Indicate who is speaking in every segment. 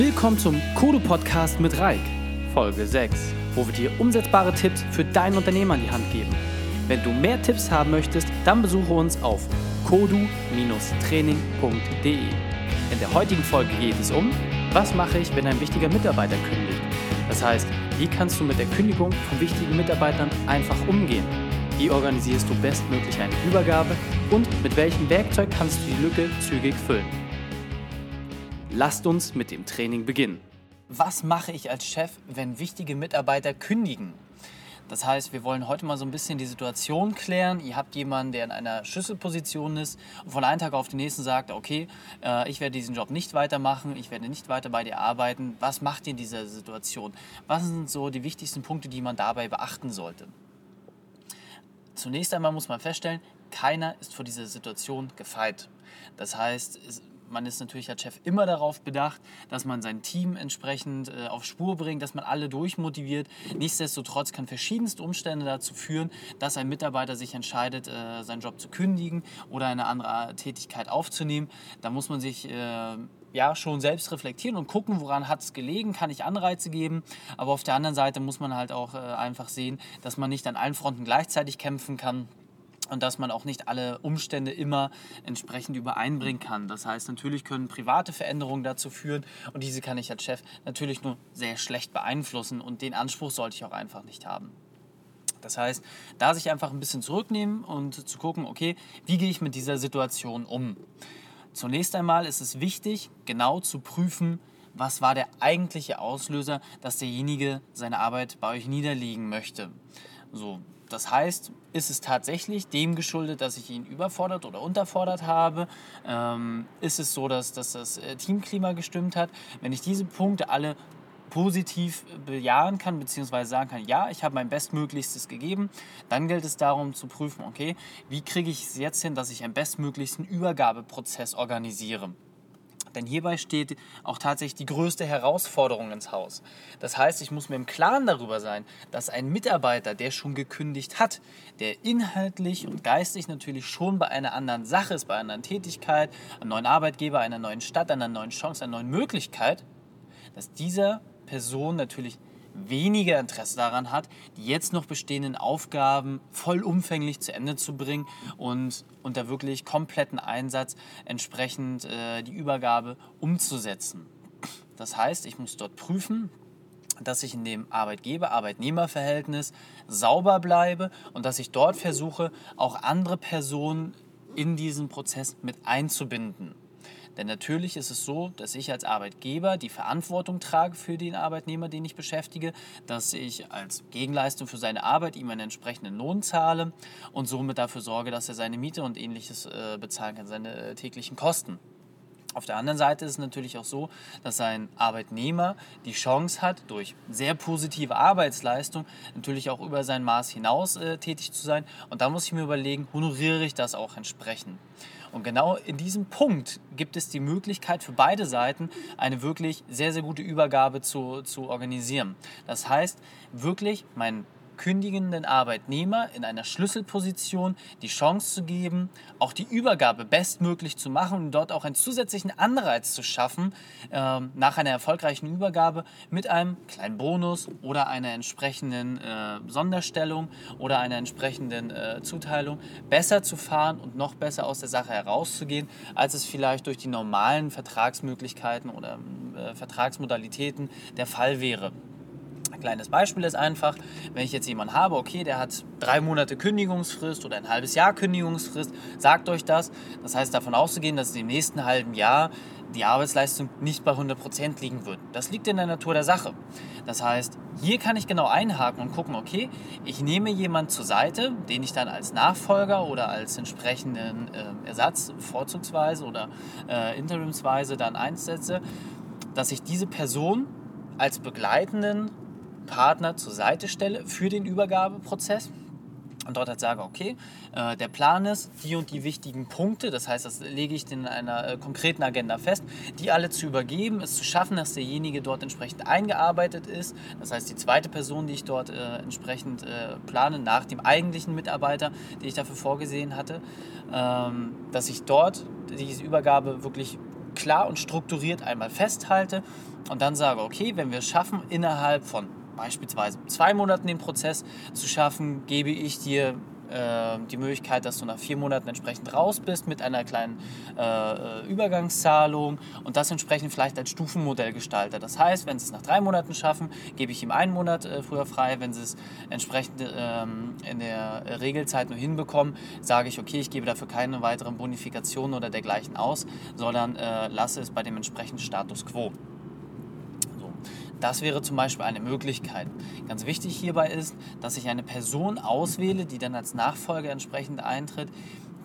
Speaker 1: Willkommen zum Kodo Podcast mit Reik, Folge 6, wo wir dir umsetzbare Tipps für dein Unternehmen an die Hand geben. Wenn du mehr Tipps haben möchtest, dann besuche uns auf kodu-training.de. In der heutigen Folge geht es um, was mache ich, wenn ein wichtiger Mitarbeiter kündigt? Das heißt, wie kannst du mit der Kündigung von wichtigen Mitarbeitern einfach umgehen? Wie organisierst du bestmöglich eine Übergabe und mit welchem Werkzeug kannst du die Lücke zügig füllen? Lasst uns mit dem Training beginnen.
Speaker 2: Was mache ich als Chef, wenn wichtige Mitarbeiter kündigen? Das heißt, wir wollen heute mal so ein bisschen die Situation klären. Ihr habt jemanden, der in einer Schlüsselposition ist und von einem Tag auf den nächsten sagt, okay, äh, ich werde diesen Job nicht weitermachen, ich werde nicht weiter bei dir arbeiten. Was macht ihr in dieser Situation? Was sind so die wichtigsten Punkte, die man dabei beachten sollte? Zunächst einmal muss man feststellen, keiner ist vor dieser Situation gefeit. Das heißt, man ist natürlich als Chef immer darauf bedacht, dass man sein Team entsprechend äh, auf Spur bringt, dass man alle durchmotiviert. Nichtsdestotrotz kann verschiedenste Umstände dazu führen, dass ein Mitarbeiter sich entscheidet, äh, seinen Job zu kündigen oder eine andere Tätigkeit aufzunehmen. Da muss man sich äh, ja, schon selbst reflektieren und gucken, woran hat es gelegen, kann ich Anreize geben. Aber auf der anderen Seite muss man halt auch äh, einfach sehen, dass man nicht an allen Fronten gleichzeitig kämpfen kann und dass man auch nicht alle Umstände immer entsprechend übereinbringen kann. Das heißt, natürlich können private Veränderungen dazu führen und diese kann ich als Chef natürlich nur sehr schlecht beeinflussen und den Anspruch sollte ich auch einfach nicht haben. Das heißt, da sich einfach ein bisschen zurücknehmen und zu gucken, okay, wie gehe ich mit dieser Situation um? Zunächst einmal ist es wichtig, genau zu prüfen, was war der eigentliche Auslöser, dass derjenige seine Arbeit bei euch niederlegen möchte. So, das heißt, ist es tatsächlich dem geschuldet, dass ich ihn überfordert oder unterfordert habe? Ähm, ist es so, dass, dass das äh, Teamklima gestimmt hat? Wenn ich diese Punkte alle positiv bejahen kann, beziehungsweise sagen kann, ja, ich habe mein Bestmöglichstes gegeben, dann gilt es darum zu prüfen, okay, wie kriege ich es jetzt hin, dass ich einen bestmöglichsten Übergabeprozess organisiere. Denn hierbei steht auch tatsächlich die größte Herausforderung ins Haus. Das heißt, ich muss mir im Klaren darüber sein, dass ein Mitarbeiter, der schon gekündigt hat, der inhaltlich und geistig natürlich schon bei einer anderen Sache ist, bei einer anderen Tätigkeit, einem neuen Arbeitgeber, einer neuen Stadt, einer neuen Chance, einer neuen Möglichkeit, dass dieser Person natürlich weniger Interesse daran hat, die jetzt noch bestehenden Aufgaben vollumfänglich zu Ende zu bringen und unter wirklich kompletten Einsatz entsprechend äh, die Übergabe umzusetzen. Das heißt, ich muss dort prüfen, dass ich in dem Arbeitgeber-Arbeitnehmer-Verhältnis sauber bleibe und dass ich dort versuche, auch andere Personen in diesen Prozess mit einzubinden. Denn natürlich ist es so, dass ich als Arbeitgeber die Verantwortung trage für den Arbeitnehmer, den ich beschäftige, dass ich als Gegenleistung für seine Arbeit ihm einen entsprechenden Lohn zahle und somit dafür sorge, dass er seine Miete und ähnliches äh, bezahlen kann, seine äh, täglichen Kosten. Auf der anderen Seite ist es natürlich auch so, dass ein Arbeitnehmer die Chance hat, durch sehr positive Arbeitsleistung natürlich auch über sein Maß hinaus äh, tätig zu sein. Und da muss ich mir überlegen, honoriere ich das auch entsprechend. Und genau in diesem Punkt gibt es die Möglichkeit für beide Seiten, eine wirklich sehr, sehr gute Übergabe zu, zu organisieren. Das heißt, wirklich mein kündigenden Arbeitnehmer in einer Schlüsselposition die Chance zu geben, auch die Übergabe bestmöglich zu machen und dort auch einen zusätzlichen Anreiz zu schaffen, äh, nach einer erfolgreichen Übergabe mit einem kleinen Bonus oder einer entsprechenden äh, Sonderstellung oder einer entsprechenden äh, Zuteilung besser zu fahren und noch besser aus der Sache herauszugehen, als es vielleicht durch die normalen Vertragsmöglichkeiten oder äh, Vertragsmodalitäten der Fall wäre. Ein kleines Beispiel ist einfach, wenn ich jetzt jemanden habe, okay, der hat drei Monate Kündigungsfrist oder ein halbes Jahr Kündigungsfrist, sagt euch das. Das heißt davon auszugehen, dass im nächsten halben Jahr die Arbeitsleistung nicht bei 100% liegen wird. Das liegt in der Natur der Sache. Das heißt, hier kann ich genau einhaken und gucken, okay, ich nehme jemanden zur Seite, den ich dann als Nachfolger oder als entsprechenden äh, Ersatz vorzugsweise oder äh, interimsweise dann einsetze, dass ich diese Person als begleitenden Partner zur Seite stelle für den Übergabeprozess und dort halt sage, okay, äh, der Plan ist, die und die wichtigen Punkte, das heißt, das lege ich in einer äh, konkreten Agenda fest, die alle zu übergeben, es zu schaffen, dass derjenige dort entsprechend eingearbeitet ist. Das heißt, die zweite Person, die ich dort äh, entsprechend plane, nach dem eigentlichen Mitarbeiter, den ich dafür vorgesehen hatte, ähm, dass ich dort diese Übergabe wirklich klar und strukturiert einmal festhalte und dann sage, okay, wenn wir es schaffen, innerhalb von beispielsweise zwei Monaten den Prozess zu schaffen, gebe ich dir äh, die Möglichkeit, dass du nach vier Monaten entsprechend raus bist mit einer kleinen äh, Übergangszahlung und das entsprechend vielleicht als Stufenmodell gestalte. Das heißt, wenn sie es nach drei Monaten schaffen, gebe ich ihm einen Monat äh, früher frei. Wenn sie es entsprechend ähm, in der Regelzeit nur hinbekommen, sage ich, okay, ich gebe dafür keine weiteren Bonifikationen oder dergleichen aus, sondern äh, lasse es bei dem entsprechenden Status quo. Das wäre zum Beispiel eine Möglichkeit. Ganz wichtig hierbei ist, dass ich eine Person auswähle, die dann als Nachfolger entsprechend eintritt,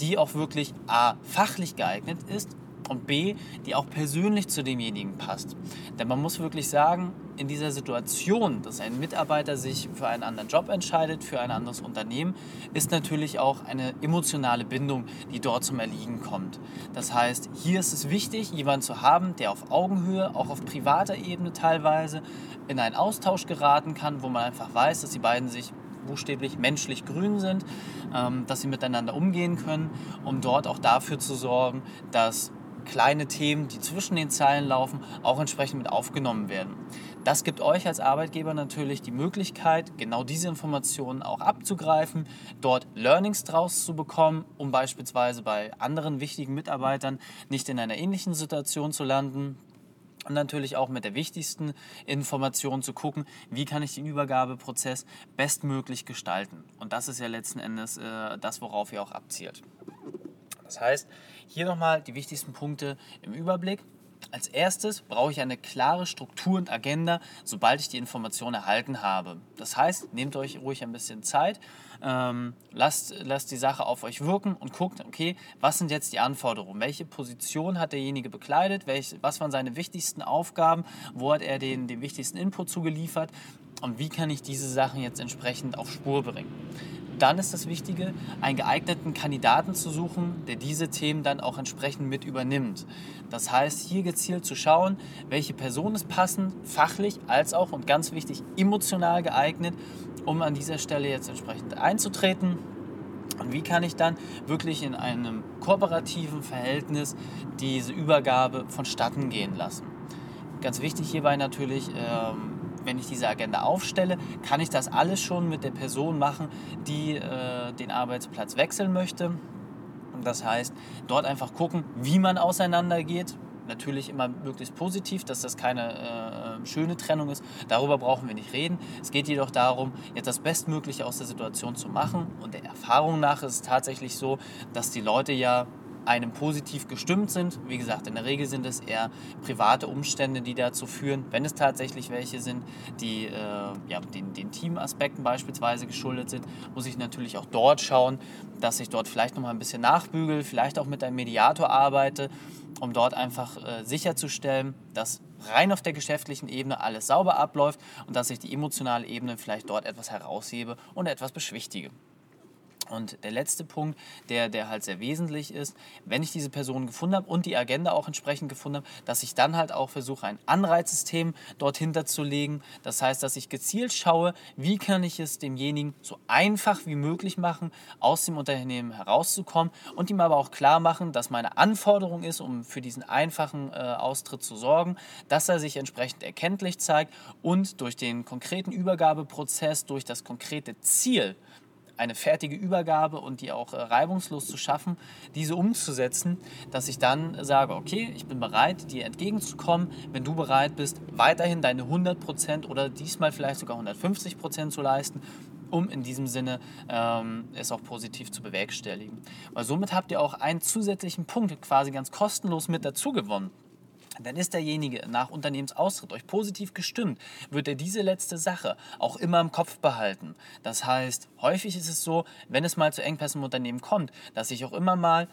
Speaker 2: die auch wirklich A, fachlich geeignet ist und B, die auch persönlich zu demjenigen passt. Denn man muss wirklich sagen, in dieser Situation, dass ein Mitarbeiter sich für einen anderen Job entscheidet, für ein anderes Unternehmen, ist natürlich auch eine emotionale Bindung, die dort zum Erliegen kommt. Das heißt, hier ist es wichtig, jemanden zu haben, der auf Augenhöhe, auch auf privater Ebene teilweise, in einen Austausch geraten kann, wo man einfach weiß, dass die beiden sich buchstäblich menschlich grün sind, ähm, dass sie miteinander umgehen können, um dort auch dafür zu sorgen, dass kleine Themen, die zwischen den Zeilen laufen, auch entsprechend mit aufgenommen werden. Das gibt euch als Arbeitgeber natürlich die Möglichkeit, genau diese Informationen auch abzugreifen, dort Learnings draus zu bekommen, um beispielsweise bei anderen wichtigen Mitarbeitern nicht in einer ähnlichen Situation zu landen, und natürlich auch mit der wichtigsten Information zu gucken, wie kann ich den Übergabeprozess bestmöglich gestalten. Und das ist ja letzten Endes äh, das, worauf ihr auch abzielt. Das heißt, hier nochmal die wichtigsten Punkte im Überblick. Als erstes brauche ich eine klare Struktur und Agenda, sobald ich die Information erhalten habe. Das heißt, nehmt euch ruhig ein bisschen Zeit, ähm, lasst, lasst die Sache auf euch wirken und guckt, okay, was sind jetzt die Anforderungen? Welche Position hat derjenige bekleidet? Welch, was waren seine wichtigsten Aufgaben? Wo hat er den, den wichtigsten Input zugeliefert? Und wie kann ich diese Sachen jetzt entsprechend auf Spur bringen? Dann ist das Wichtige, einen geeigneten Kandidaten zu suchen, der diese Themen dann auch entsprechend mit übernimmt. Das heißt, hier gezielt zu schauen, welche Person ist passend, fachlich als auch und ganz wichtig emotional geeignet, um an dieser Stelle jetzt entsprechend einzutreten. Und wie kann ich dann wirklich in einem kooperativen Verhältnis diese Übergabe vonstatten gehen lassen? Ganz wichtig hierbei natürlich, ähm, wenn ich diese Agenda aufstelle, kann ich das alles schon mit der Person machen, die äh, den Arbeitsplatz wechseln möchte. Das heißt, dort einfach gucken, wie man auseinandergeht. Natürlich immer möglichst positiv, dass das keine äh, schöne Trennung ist. Darüber brauchen wir nicht reden. Es geht jedoch darum, jetzt das Bestmögliche aus der Situation zu machen. Und der Erfahrung nach ist es tatsächlich so, dass die Leute ja einem positiv gestimmt sind. Wie gesagt, in der Regel sind es eher private Umstände, die dazu führen, wenn es tatsächlich welche sind, die äh, ja, den, den Teamaspekten beispielsweise geschuldet sind, muss ich natürlich auch dort schauen, dass ich dort vielleicht noch mal ein bisschen nachbügel, vielleicht auch mit einem Mediator arbeite, um dort einfach äh, sicherzustellen, dass rein auf der geschäftlichen Ebene alles sauber abläuft und dass ich die emotionale Ebene vielleicht dort etwas heraushebe und etwas beschwichtige. Und der letzte Punkt, der, der halt sehr wesentlich ist, wenn ich diese Person gefunden habe und die Agenda auch entsprechend gefunden habe, dass ich dann halt auch versuche, ein Anreizsystem dorthin zu legen. Das heißt, dass ich gezielt schaue, wie kann ich es demjenigen so einfach wie möglich machen, aus dem Unternehmen herauszukommen und ihm aber auch klar machen, dass meine Anforderung ist, um für diesen einfachen äh, Austritt zu sorgen, dass er sich entsprechend erkenntlich zeigt und durch den konkreten Übergabeprozess, durch das konkrete Ziel, eine fertige Übergabe und die auch äh, reibungslos zu schaffen, diese umzusetzen, dass ich dann sage, okay, ich bin bereit, dir entgegenzukommen, wenn du bereit bist, weiterhin deine 100% oder diesmal vielleicht sogar 150% zu leisten, um in diesem Sinne ähm, es auch positiv zu bewerkstelligen. Weil somit habt ihr auch einen zusätzlichen Punkt quasi ganz kostenlos mit dazu gewonnen dann ist derjenige nach Unternehmensaustritt euch positiv gestimmt, wird er diese letzte Sache auch immer im Kopf behalten. Das heißt, häufig ist es so, wenn es mal zu Engpässen im Unternehmen kommt, dass ich auch immer mal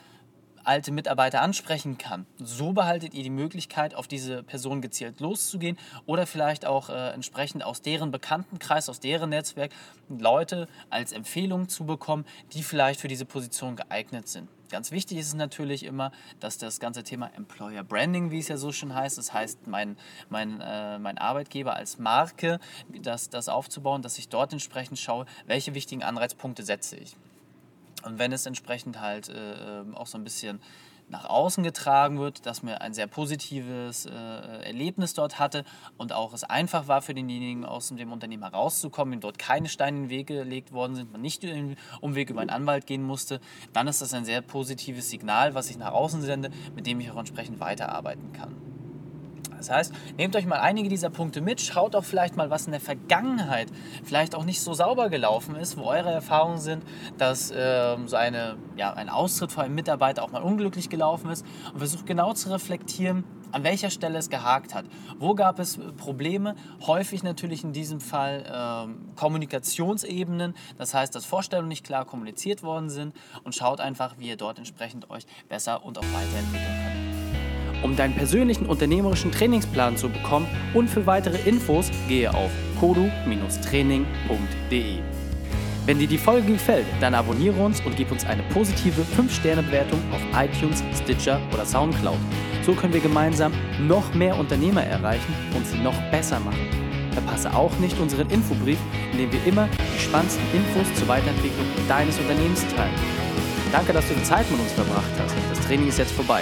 Speaker 2: alte Mitarbeiter ansprechen kann. So behaltet ihr die Möglichkeit, auf diese Person gezielt loszugehen oder vielleicht auch äh, entsprechend aus deren Bekanntenkreis, aus deren Netzwerk Leute als Empfehlung zu bekommen, die vielleicht für diese Position geeignet sind. Ganz wichtig ist es natürlich immer, dass das ganze Thema Employer Branding, wie es ja so schön heißt, das heißt, mein, mein, äh, mein Arbeitgeber als Marke, das, das aufzubauen, dass ich dort entsprechend schaue, welche wichtigen Anreizpunkte setze ich. Und wenn es entsprechend halt äh, ähm, auch so ein bisschen nach außen getragen wird, dass mir ein sehr positives äh, Erlebnis dort hatte und auch es einfach war für denjenigen aus dem Unternehmen herauszukommen, ihm dort keine Steine in den Weg gelegt worden sind, man nicht den Umweg über einen Anwalt gehen musste, dann ist das ein sehr positives Signal, was ich nach außen sende, mit dem ich auch entsprechend weiterarbeiten kann. Das heißt, nehmt euch mal einige dieser Punkte mit, schaut auch vielleicht mal, was in der Vergangenheit vielleicht auch nicht so sauber gelaufen ist, wo eure Erfahrungen sind, dass äh, so eine, ja, ein Austritt von einem Mitarbeiter auch mal unglücklich gelaufen ist und versucht genau zu reflektieren, an welcher Stelle es gehakt hat. Wo gab es Probleme? Häufig natürlich in diesem Fall äh, Kommunikationsebenen, das heißt, dass Vorstellungen nicht klar kommuniziert worden sind und schaut einfach, wie ihr dort entsprechend euch besser und auch weiterentwickeln könnt.
Speaker 1: Um deinen persönlichen unternehmerischen Trainingsplan zu bekommen und für weitere Infos gehe auf kodu-training.de. Wenn dir die Folge gefällt, dann abonniere uns und gib uns eine positive 5-Sterne-Bewertung auf iTunes, Stitcher oder Soundcloud. So können wir gemeinsam noch mehr Unternehmer erreichen und sie noch besser machen. Verpasse auch nicht unseren Infobrief, in dem wir immer die spannendsten Infos zur Weiterentwicklung deines Unternehmens teilen. Danke, dass du die Zeit mit uns verbracht hast. Das Training ist jetzt vorbei.